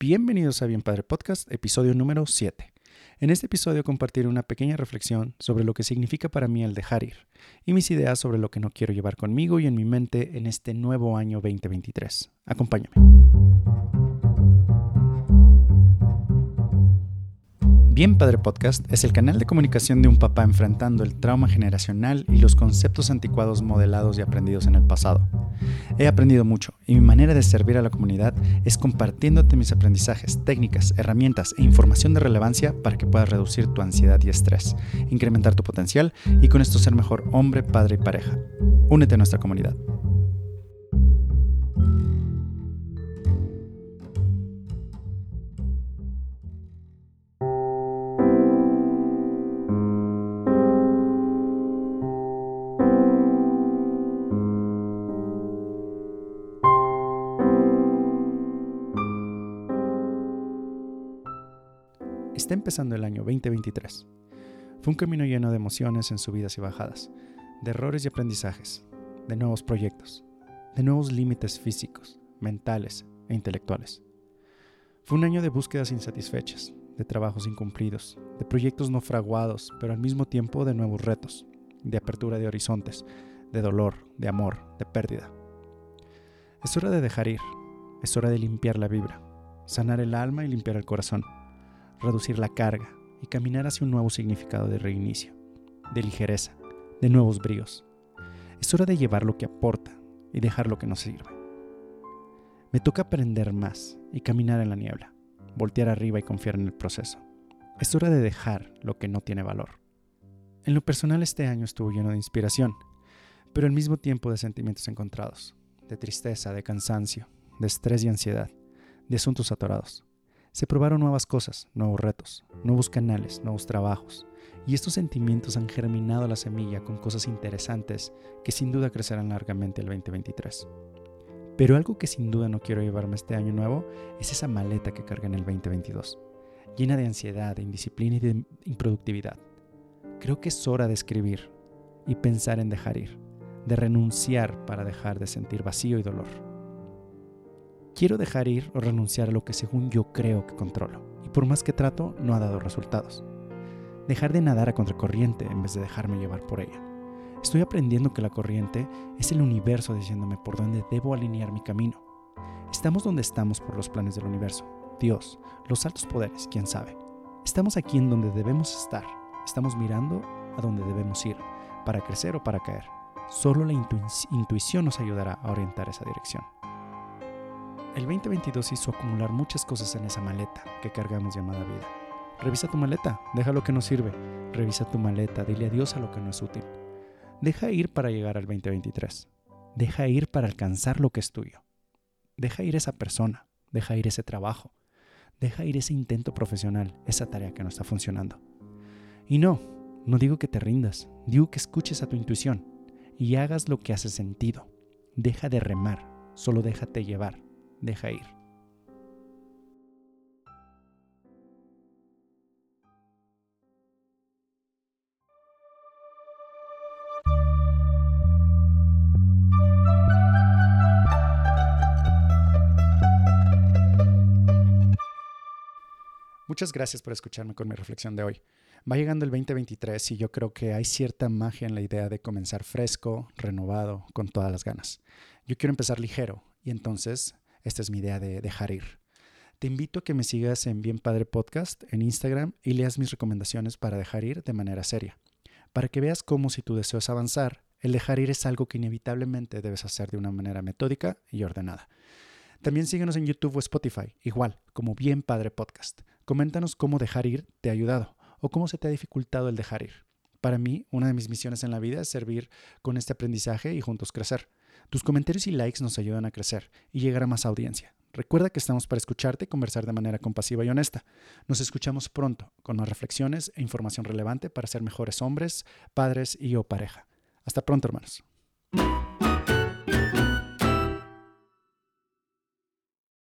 Bienvenidos a Bien Padre Podcast, episodio número 7. En este episodio compartiré una pequeña reflexión sobre lo que significa para mí el dejar ir y mis ideas sobre lo que no quiero llevar conmigo y en mi mente en este nuevo año 2023. Acompáñame. Bien Padre Podcast es el canal de comunicación de un papá enfrentando el trauma generacional y los conceptos anticuados modelados y aprendidos en el pasado. He aprendido mucho y mi manera de servir a la comunidad es compartiéndote mis aprendizajes, técnicas, herramientas e información de relevancia para que puedas reducir tu ansiedad y estrés, incrementar tu potencial y con esto ser mejor hombre, padre y pareja. Únete a nuestra comunidad. Está empezando el año 2023. Fue un camino lleno de emociones en subidas y bajadas, de errores y aprendizajes, de nuevos proyectos, de nuevos límites físicos, mentales e intelectuales. Fue un año de búsquedas insatisfechas, de trabajos incumplidos, de proyectos no fraguados, pero al mismo tiempo de nuevos retos, de apertura de horizontes, de dolor, de amor, de pérdida. Es hora de dejar ir, es hora de limpiar la vibra, sanar el alma y limpiar el corazón reducir la carga y caminar hacia un nuevo significado de reinicio, de ligereza, de nuevos bríos. Es hora de llevar lo que aporta y dejar lo que no sirve. Me toca aprender más y caminar en la niebla, voltear arriba y confiar en el proceso. Es hora de dejar lo que no tiene valor. En lo personal este año estuvo lleno de inspiración, pero al mismo tiempo de sentimientos encontrados, de tristeza, de cansancio, de estrés y ansiedad, de asuntos atorados. Se probaron nuevas cosas, nuevos retos, nuevos canales, nuevos trabajos, y estos sentimientos han germinado la semilla con cosas interesantes que sin duda crecerán largamente el 2023. Pero algo que sin duda no quiero llevarme este año nuevo es esa maleta que carga en el 2022, llena de ansiedad, de indisciplina y de improductividad. Creo que es hora de escribir y pensar en dejar ir, de renunciar para dejar de sentir vacío y dolor. Quiero dejar ir o renunciar a lo que según yo creo que controlo, y por más que trato, no ha dado resultados. Dejar de nadar a contracorriente en vez de dejarme llevar por ella. Estoy aprendiendo que la corriente es el universo diciéndome por dónde debo alinear mi camino. Estamos donde estamos por los planes del universo, Dios, los altos poderes, quién sabe. Estamos aquí en donde debemos estar. Estamos mirando a donde debemos ir, para crecer o para caer. Solo la intuición nos ayudará a orientar esa dirección. El 2022 hizo acumular muchas cosas en esa maleta que cargamos llamada vida. Revisa tu maleta, deja lo que no sirve. Revisa tu maleta, dile adiós a lo que no es útil. Deja ir para llegar al 2023. Deja ir para alcanzar lo que es tuyo. Deja ir esa persona, deja ir ese trabajo, deja ir ese intento profesional, esa tarea que no está funcionando. Y no, no digo que te rindas, digo que escuches a tu intuición y hagas lo que hace sentido. Deja de remar, solo déjate llevar deja ir. Muchas gracias por escucharme con mi reflexión de hoy. Va llegando el 2023 y yo creo que hay cierta magia en la idea de comenzar fresco, renovado, con todas las ganas. Yo quiero empezar ligero y entonces esta es mi idea de dejar ir. Te invito a que me sigas en Bien Padre Podcast en Instagram y leas mis recomendaciones para dejar ir de manera seria, para que veas cómo si tú deseas avanzar, el dejar ir es algo que inevitablemente debes hacer de una manera metódica y ordenada. También síguenos en YouTube o Spotify, igual, como Bien Padre Podcast. Coméntanos cómo dejar ir te ha ayudado o cómo se te ha dificultado el dejar ir. Para mí, una de mis misiones en la vida es servir con este aprendizaje y juntos crecer. Tus comentarios y likes nos ayudan a crecer y llegar a más audiencia. Recuerda que estamos para escucharte y conversar de manera compasiva y honesta. Nos escuchamos pronto con más reflexiones e información relevante para ser mejores hombres, padres y o pareja. Hasta pronto, hermanos.